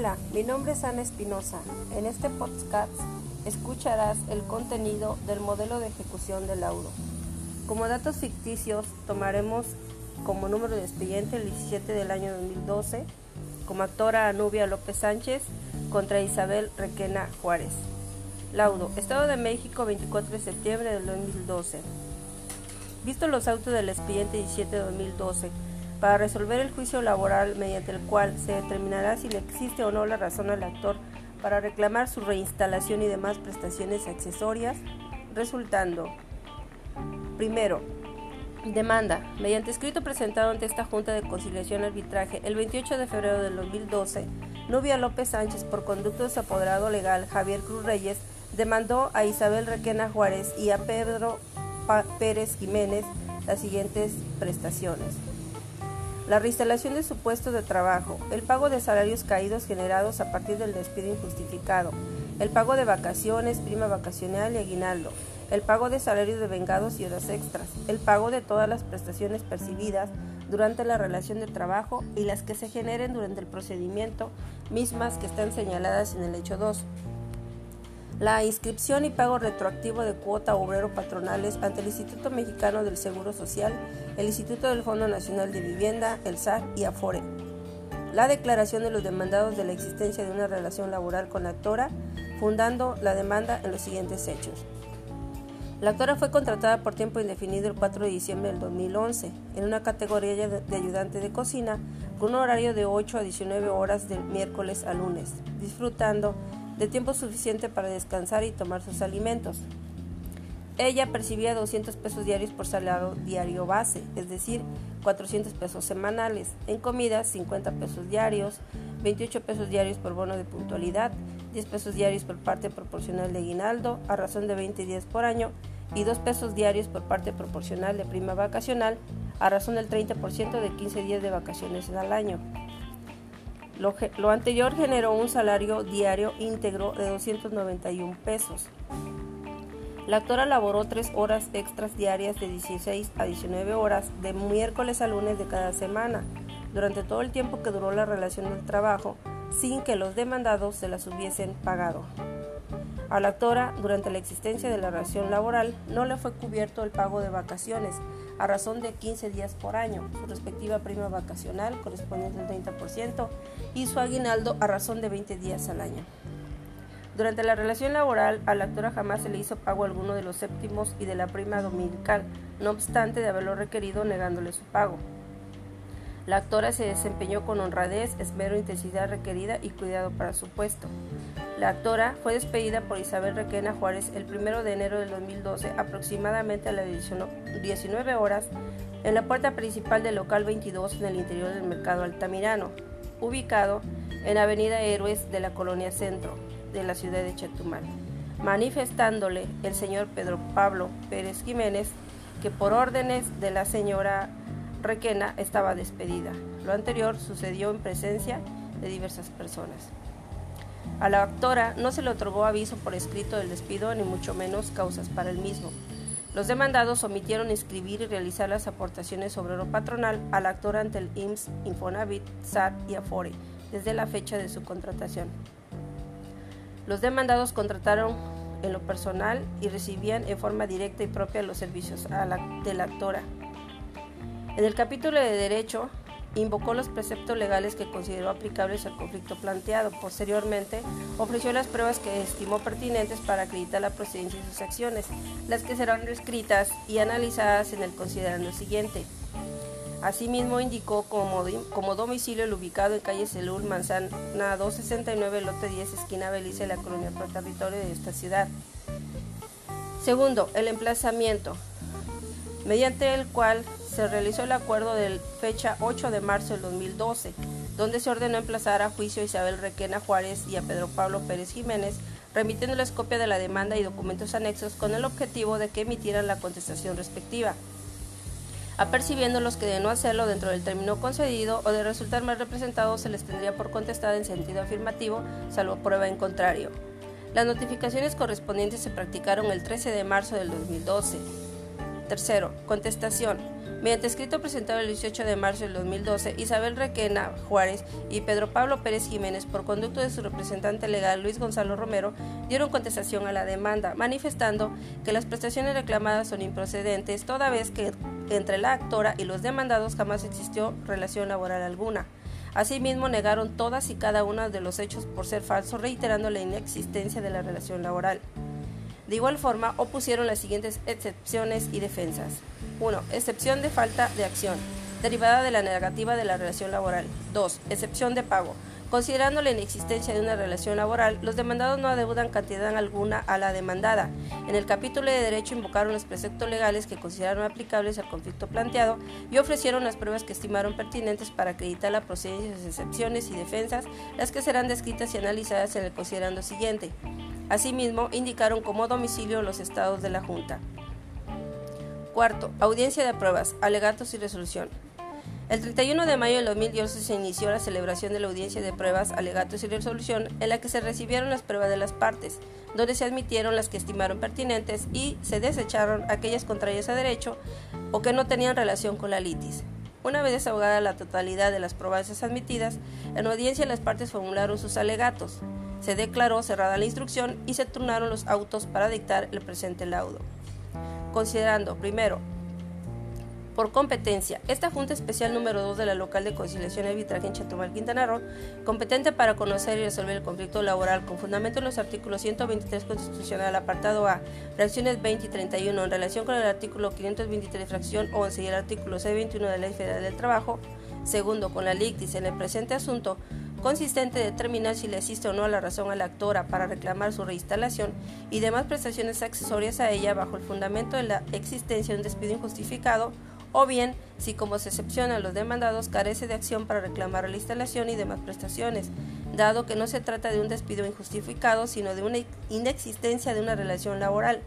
Hola, mi nombre es Ana Espinosa. En este podcast escucharás el contenido del modelo de ejecución del laudo. Como datos ficticios tomaremos como número de expediente el 17 del año 2012, como actora Anubia López Sánchez contra Isabel Requena Juárez. Laudo, Estado de México, 24 de septiembre del 2012. Visto los autos del expediente 17 de 2012, para resolver el juicio laboral mediante el cual se determinará si le existe o no la razón al actor para reclamar su reinstalación y demás prestaciones accesorias, resultando primero, demanda, mediante escrito presentado ante esta Junta de Conciliación Arbitraje el 28 de febrero del 2012, Nubia López Sánchez, por conducto de su apoderado legal Javier Cruz Reyes, demandó a Isabel Requena Juárez y a Pedro Pérez Jiménez las siguientes prestaciones la reinstalación de su puesto de trabajo, el pago de salarios caídos generados a partir del despido injustificado, el pago de vacaciones, prima vacacional y aguinaldo, el pago de salarios de vengados y horas extras, el pago de todas las prestaciones percibidas durante la relación de trabajo y las que se generen durante el procedimiento, mismas que están señaladas en el hecho 2 la inscripción y pago retroactivo de cuota obrero patronales ante el Instituto Mexicano del Seguro Social, el Instituto del Fondo Nacional de Vivienda, el SAR y Afore. La declaración de los demandados de la existencia de una relación laboral con la actora, fundando la demanda en los siguientes hechos. La actora fue contratada por tiempo indefinido el 4 de diciembre del 2011 en una categoría de ayudante de cocina con un horario de 8 a 19 horas del miércoles a lunes, disfrutando de tiempo suficiente para descansar y tomar sus alimentos. Ella percibía 200 pesos diarios por salario diario base, es decir, 400 pesos semanales. En comidas, 50 pesos diarios, 28 pesos diarios por bono de puntualidad, 10 pesos diarios por parte proporcional de aguinaldo, a razón de 20 días por año, y 2 pesos diarios por parte proporcional de prima vacacional, a razón del 30% de 15 días de vacaciones al año. Lo, anterior generó un salario diario íntegro de 291 pesos. La actora laboró tres horas extras diarias de 16 a 19 horas de miércoles a lunes de cada semana, durante todo el tiempo que duró la relación del trabajo, sin que los demandados se las hubiesen pagado. A la actora, durante la existencia de la relación laboral, no le fue cubierto el pago de vacaciones, a razón de 15 días por año, su respectiva prima vacacional correspondiente al 30% y su aguinaldo a razón de 20 días al año. Durante la relación laboral, a la actora jamás se le hizo pago alguno de los séptimos y de la prima dominical, no obstante de haberlo requerido negándole su pago. La actora se desempeñó con honradez, esmero, intensidad requerida y cuidado para su puesto. La actora fue despedida por Isabel Requena Juárez el 1 de enero del 2012, aproximadamente a las 19 horas, en la puerta principal del local 22 en el interior del mercado Altamirano, ubicado en Avenida Héroes de la Colonia Centro de la ciudad de Chetumal, manifestándole el señor Pedro Pablo Pérez Jiménez que por órdenes de la señora Requena estaba despedida. Lo anterior sucedió en presencia de diversas personas. A la actora no se le otorgó aviso por escrito del despido ni mucho menos causas para el mismo. Los demandados omitieron inscribir y realizar las aportaciones obrero patronal al actor ante el IMSS, Infonavit, SAT y Afore desde la fecha de su contratación. Los demandados contrataron en lo personal y recibían en forma directa y propia los servicios de la actora en el capítulo de Derecho, invocó los preceptos legales que consideró aplicables al conflicto planteado. Posteriormente, ofreció las pruebas que estimó pertinentes para acreditar la procedencia de sus acciones, las que serán descritas y analizadas en el considerando siguiente. Asimismo, indicó como, domicilio el ubicado en calle Celul, Manzana 269, lote 10, esquina Belice, la colonia pro territorio de esta ciudad. Segundo, el emplazamiento, mediante el cual se realizó el acuerdo de fecha 8 de marzo del 2012, donde se ordenó emplazar a juicio a Isabel Requena Juárez y a Pedro Pablo Pérez Jiménez, remitiéndoles copia de la demanda y documentos anexos con el objetivo de que emitieran la contestación respectiva, apercibiéndolos que de no hacerlo dentro del término concedido o de resultar mal representados se les tendría por contestada en sentido afirmativo, salvo prueba en contrario. Las notificaciones correspondientes se practicaron el 13 de marzo del 2012. Tercero, contestación. Mediante escrito presentado el 18 de marzo del 2012, Isabel Requena Juárez y Pedro Pablo Pérez Jiménez, por conducto de su representante legal Luis Gonzalo Romero, dieron contestación a la demanda, manifestando que las prestaciones reclamadas son improcedentes, toda vez que entre la actora y los demandados jamás existió relación laboral alguna. Asimismo, negaron todas y cada uno de los hechos por ser falsos, reiterando la inexistencia de la relación laboral. De igual forma, opusieron las siguientes excepciones y defensas. 1. Excepción de falta de acción, derivada de la negativa de la relación laboral. 2. Excepción de pago. Considerando la inexistencia de una relación laboral, los demandados no adeudan cantidad alguna a la demandada. En el capítulo de Derecho invocaron los preceptos legales que consideraron aplicables al conflicto planteado y ofrecieron las pruebas que estimaron pertinentes para acreditar la procedencia de las excepciones y defensas, las que serán descritas y analizadas en el considerando siguiente. Asimismo, indicaron como domicilio los estados de la Junta. Cuarto, audiencia de pruebas, alegatos y resolución. El 31 de mayo del 2012 se inició la celebración de la audiencia de pruebas, alegatos y resolución en la que se recibieron las pruebas de las partes, donde se admitieron las que estimaron pertinentes y se desecharon aquellas contrarias a derecho o que no tenían relación con la litis. Una vez desahogada la totalidad de las pruebas admitidas, en audiencia las partes formularon sus alegatos. Se declaró cerrada la instrucción y se turnaron los autos para dictar el presente laudo. Considerando, primero, por competencia, esta Junta Especial número 2 de la Local de Conciliación y Arbitraje en Chetumal, Quintana Roo, competente para conocer y resolver el conflicto laboral con fundamento en los artículos 123 constitucional, apartado A, fracciones 20 y 31, en relación con el artículo 523, fracción 11 y el artículo C21 de la Ley Federal del Trabajo, segundo, con la LICTIS en el presente asunto, consistente en determinar si le asiste o no la razón a la actora para reclamar su reinstalación y demás prestaciones accesorias a ella bajo el fundamento de la existencia de un despido injustificado, o bien si como se excepciona a los demandados carece de acción para reclamar la instalación y demás prestaciones, dado que no se trata de un despido injustificado, sino de una inexistencia de una relación laboral.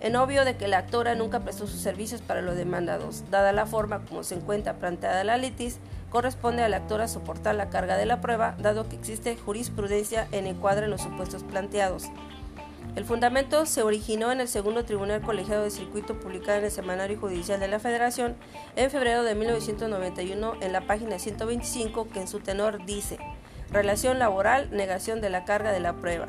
En obvio de que la actora nunca prestó sus servicios para los demandados, dada la forma como se encuentra planteada la litis, corresponde a la actora soportar la carga de la prueba, dado que existe jurisprudencia en de los supuestos planteados. El fundamento se originó en el segundo Tribunal Colegiado de Circuito publicado en el Semanario Judicial de la Federación en febrero de 1991 en la página 125 que en su tenor dice Relación laboral, negación de la carga de la prueba.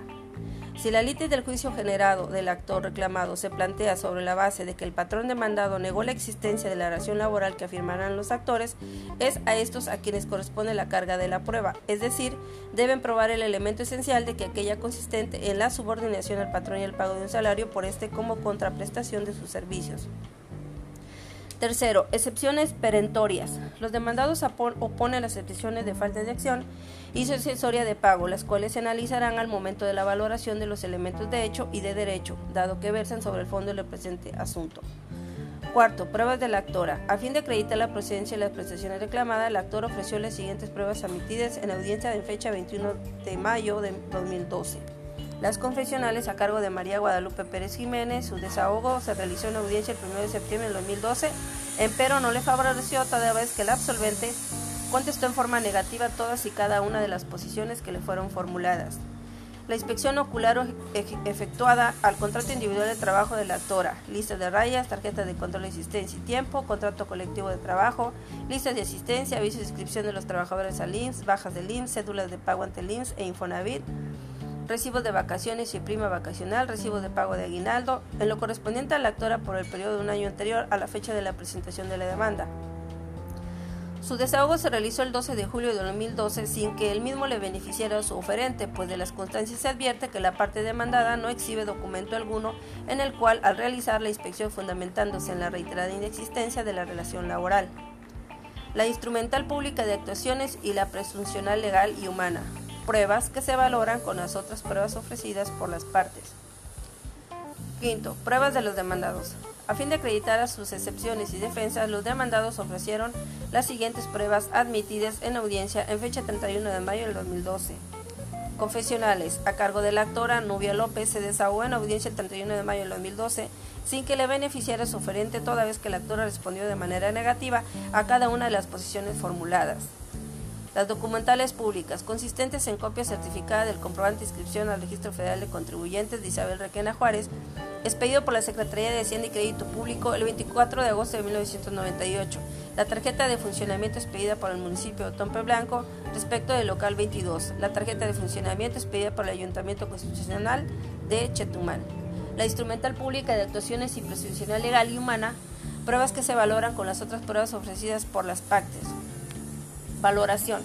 Si la litis del juicio generado del actor reclamado se plantea sobre la base de que el patrón demandado negó la existencia de la relación laboral que afirmarán los actores, es a estos a quienes corresponde la carga de la prueba, es decir, deben probar el elemento esencial de que aquella consistente en la subordinación al patrón y el pago de un salario por este como contraprestación de sus servicios. Tercero, excepciones perentorias. Los demandados oponen las excepciones de falta de acción y sucesoria de pago, las cuales se analizarán al momento de la valoración de los elementos de hecho y de derecho, dado que versan sobre el fondo del presente asunto. Cuarto, pruebas de la actora. A fin de acreditar la procedencia de las prestaciones reclamadas, el actor ofreció las siguientes pruebas admitidas en audiencia de fecha 21 de mayo de 2012. Las confesionales a cargo de María Guadalupe Pérez Jiménez, su desahogo se realizó en audiencia el 1 de septiembre de 2012, empero no le favoreció toda vez que el absolvente contestó en forma negativa todas y cada una de las posiciones que le fueron formuladas. La inspección ocular efectuada al contrato individual de trabajo de la actora, lista de rayas, tarjeta de control de asistencia y tiempo, contrato colectivo de trabajo, lista de asistencia, aviso de inscripción de los trabajadores al IMSS, bajas del IMSS, cédulas de pago ante el e Infonavit, recibos de vacaciones y prima vacacional, recibos de pago de aguinaldo, en lo correspondiente a la actora por el periodo de un año anterior a la fecha de la presentación de la demanda. Su desahogo se realizó el 12 de julio de 2012 sin que él mismo le beneficiara a su oferente, pues de las constancias se advierte que la parte demandada no exhibe documento alguno en el cual, al realizar la inspección fundamentándose en la reiterada inexistencia de la relación laboral, la instrumental pública de actuaciones y la presuncional legal y humana, pruebas que se valoran con las otras pruebas ofrecidas por las partes. Quinto, pruebas de los demandados. A fin de acreditar a sus excepciones y defensas, los demandados ofrecieron las siguientes pruebas admitidas en audiencia en fecha 31 de mayo del 2012. Confesionales. A cargo de la actora Nubia López se desahogó en audiencia el 31 de mayo del 2012 sin que le beneficiara su oferente toda vez que la actora respondió de manera negativa a cada una de las posiciones formuladas. Las documentales públicas, consistentes en copia certificada del comprobante inscripción al Registro Federal de Contribuyentes de Isabel Requena Juárez, expedido por la Secretaría de Hacienda y Crédito Público el 24 de agosto de 1998. La tarjeta de funcionamiento expedida por el municipio de Tompe Blanco respecto del local 22. La tarjeta de funcionamiento expedida por el Ayuntamiento Constitucional de Chetumal. La instrumental pública de actuaciones y presunción legal y humana, pruebas que se valoran con las otras pruebas ofrecidas por las partes. Valoración.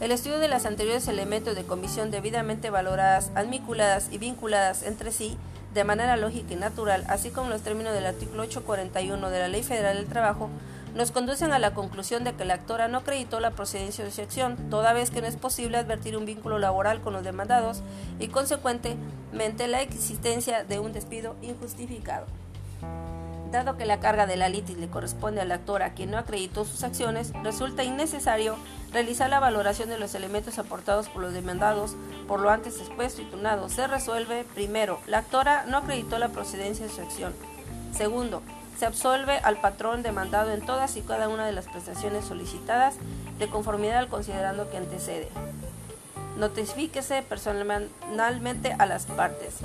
El estudio de las anteriores elementos de comisión debidamente valoradas, admiculadas y vinculadas entre sí de manera lógica y natural, así como los términos del artículo 841 de la Ley Federal del Trabajo, nos conducen a la conclusión de que la actora no acreditó la procedencia de su acción, toda vez que no es posible advertir un vínculo laboral con los demandados y, consecuentemente, la existencia de un despido injustificado. Dado que la carga de la litis le corresponde al actor a quien no acreditó sus acciones, resulta innecesario realizar la valoración de los elementos aportados por los demandados por lo antes expuesto y tunado. Se resuelve, primero, la actora no acreditó la procedencia de su acción. Segundo, se absolve al patrón demandado en todas y cada una de las prestaciones solicitadas de conformidad al considerando que antecede. Notifíquese personalmente a las partes.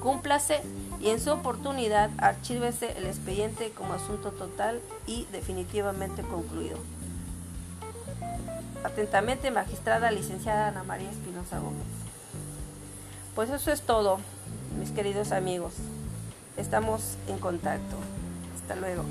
Cúmplase y en su oportunidad archívese el expediente como asunto total y definitivamente concluido. Atentamente, magistrada licenciada Ana María Espinosa Gómez. Pues eso es todo, mis queridos amigos. Estamos en contacto. Hasta luego.